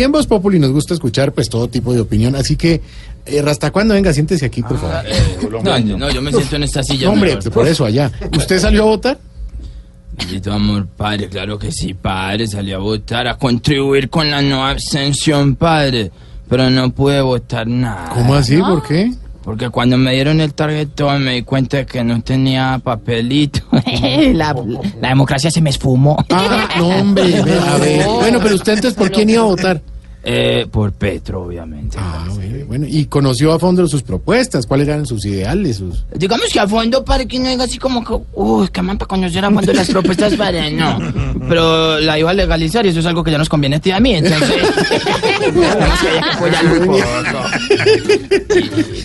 Y en Voz Populi nos gusta escuchar pues todo tipo de opinión, así que eh, ¿hasta cuándo venga? Siéntese aquí, por favor. No, yo- no, yo me siento en esta silla. No, hombre, mejor. por eso allá. ¿Usted salió a votar? Bendito amor, padre, claro que sí, padre. Salí a votar, a contribuir con la no abstención, padre. Pero no pude votar nada. ¿Cómo así? ¿Por qué? Porque cuando me dieron el tarjetón me di cuenta de que no tenía papelito. la, la democracia se me esfumó. Ah, no, hombre, a ver. Bueno, pero usted entonces, ¿por quién iba a votar? Eh, por Petro, obviamente. Ah, bueno, bueno, y conoció a fondo sus propuestas, cuáles eran sus ideales, sus... Digamos que a fondo, para que no diga así como que, uy, que man para conocer a fondo las propuestas, para no. Pero la iba a legalizar y eso es algo que ya nos conviene a ti y a mí, entonces.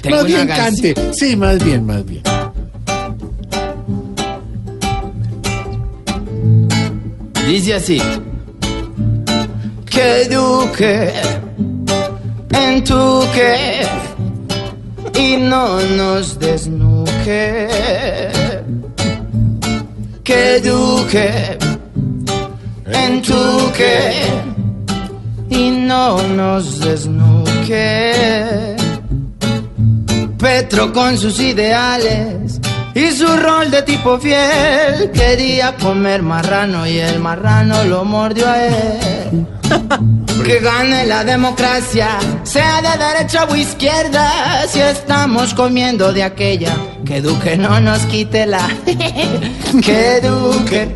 Más bien cante. Sí, más bien, más bien. Dice así. Que eduque en tu que y no nos desnuque. Que eduque en tu que y no nos desnuque. Petro con sus ideales y su rol de tipo fiel quería comer marrano y el marrano lo mordió a él. Que gane la democracia, sea de derecha o izquierda, si estamos comiendo de aquella, que Duque no nos quite la, que Duque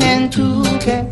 en tu que